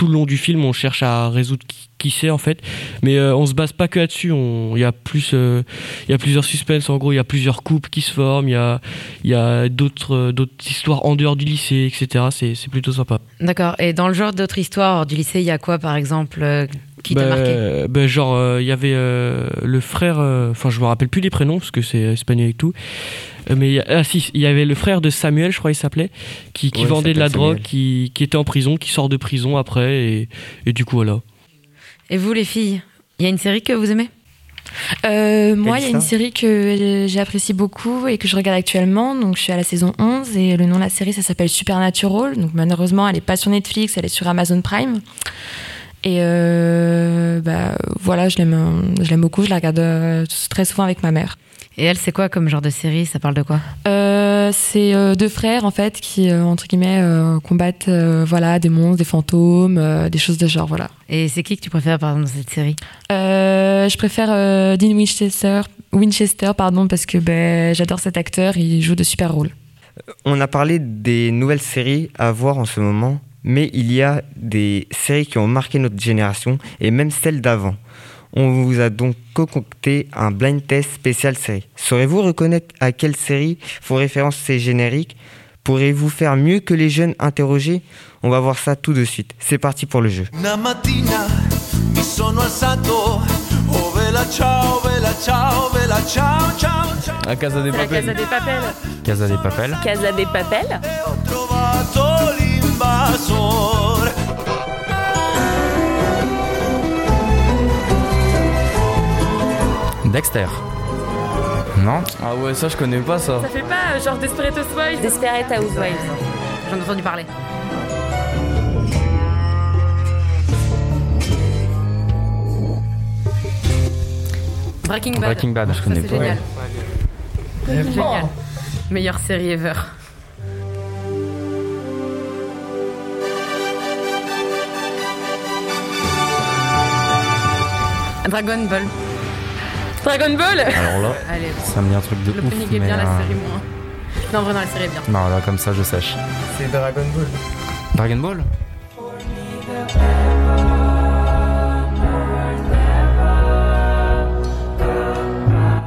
tout le long du film, on cherche à résoudre qui, c'est en fait. Mais euh, on se base pas que là-dessus. Il y a plus, euh, il y a plusieurs suspens. En gros, il y a plusieurs couples qui se forment. Il y a, il y a d'autres, euh, d'autres histoires en dehors du lycée, etc. C'est, plutôt sympa. D'accord. Et dans le genre d'autres histoires hors du lycée, il y a quoi par exemple qui t'a Bah, marqué bah, Genre, euh, il y avait euh, le frère, euh, enfin, je me rappelle plus des prénoms parce que c'est espagnol et tout. Euh, mais il y a- ah, si, il y avait le frère de Samuel, je crois il s'appelait, qui, qui Ouais, vendait de la drogue, qui, qui était en prison, qui sort de prison après, et, et du coup, voilà. Et vous, les filles, il y a une série que vous aimez? Euh, moi, il y a une série que j'apprécie beaucoup et que je regarde actuellement. Donc, je suis à la saison 11 et le nom de la série, ça s'appelle Supernatural. Donc, malheureusement, elle n'est pas sur Netflix, elle est sur Amazon Prime. Et euh, bah, voilà, je l'aime, je l'aime beaucoup. Je la regarde euh, très souvent avec ma mère. Et elle, c'est quoi comme genre de série? Ça parle de quoi? Euh, c'est euh, deux frères en fait qui euh, entre guillemets euh, combattent euh, voilà des monstres, des fantômes, euh, des choses de genre voilà. Et c'est qui que tu préfères par exemple dans cette série? Euh, je préfère euh, Dean Winchester, Winchester pardon parce que ben, j'adore cet acteur, il joue de super rôles. On a parlé des nouvelles séries à voir en ce moment, mais il y a des séries qui ont marqué notre génération et même celles d'avant. On vous a donc concocté un blind test spécial série. Saurez-vous reconnaître à quelle série font référence ces génériques? Pourrez-vous faire mieux que les jeunes interrogés? On va voir ça tout de suite. C'est parti pour le jeu. Una mattina mi sono alzato, oh. La Casa des La Casa des Papel. Casa des Papel. Casa des Papel. Dexter. Non? Ah ouais, ça je connais pas ça. Ça fait pas euh, genre Desperate Housewives? Desperate Housewives. J'en ai entendu parler. Breaking Bad. Breaking Bad, je Ça, connais c'est pas. génial. Ouais. Génial. Meilleure série ever. Dragon Ball. Dragon Ball Alors là, Allez. ça me dit un truc de ouf. planning est mais, bien, la euh, série moins. Non, vraiment, la série est bien. Non, là, comme ça, je sèche. C'est Dragon Ball. Dragon Ball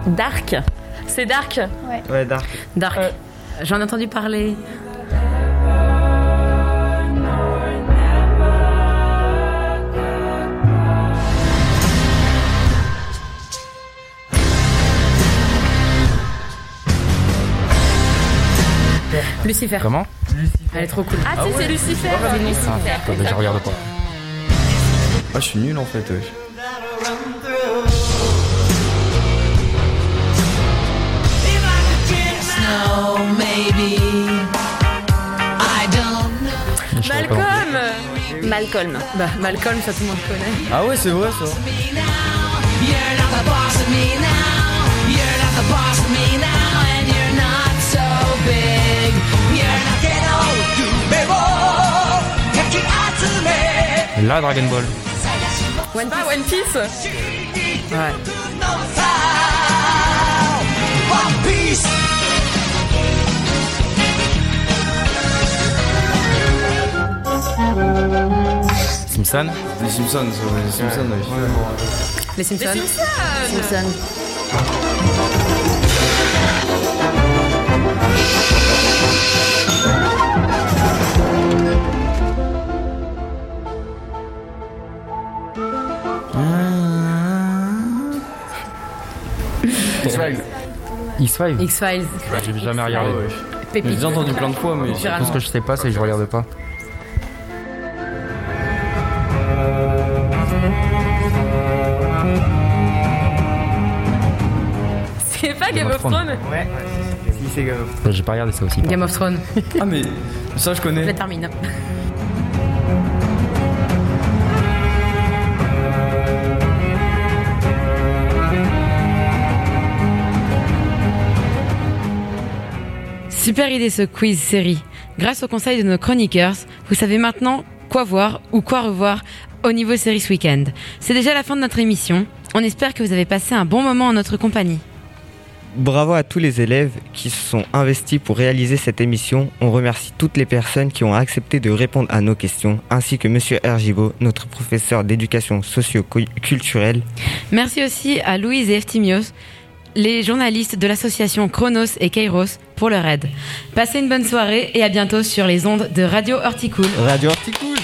Dark. C'est Dark. Ouais. Ouais, Dark. Dark. J'en ai entendu parler. Lucifer. Comment Elle est trop cool. Ah, si, c'est Lucifer. C'est Lucifer. Ah, attendez, je regarde pas. Ah, je suis nul en fait. Malcolm Malcolm. Bah, Malcolm, ça tout le monde connaît. Ah ouais, c'est vrai ça. Là, Dragon Ball. One Piece. One Piece Ouais. Simpson Les Simpsons, ça, ouais, les Simpsons. Les Simpsons. Simpson. X-Files. X-Files X-Files. J'ai jamais regardé. Ah ouais. J'ai déjà entendu plein de fois, mais Tout ce que je sais pas, c'est que je regarde pas. C'est pas Game of Thrones Ouais. Si, c'est Game of Thrones. J'ai pas regardé ça aussi. Game of Thrones. Ah, mais ça je Je connais. la termine. Super idée ce quiz série. Grâce au conseil de nos chroniqueurs, vous savez maintenant quoi voir ou quoi revoir au niveau série ce week-end. C'est déjà la fin de notre émission. On espère que vous avez passé un bon moment en notre compagnie. Bravo à tous les élèves qui se sont investis pour réaliser cette émission. On remercie toutes les personnes qui ont accepté de répondre à nos questions, ainsi que Monsieur Ergibo, notre professeur d'éducation socio-culturelle. Merci aussi à Louise et Eftimios, les journalistes de l'association Chronos et Kairos, pour leur aide. Passez une bonne soirée et à bientôt sur les ondes de Radio Horticool. Radio Horticool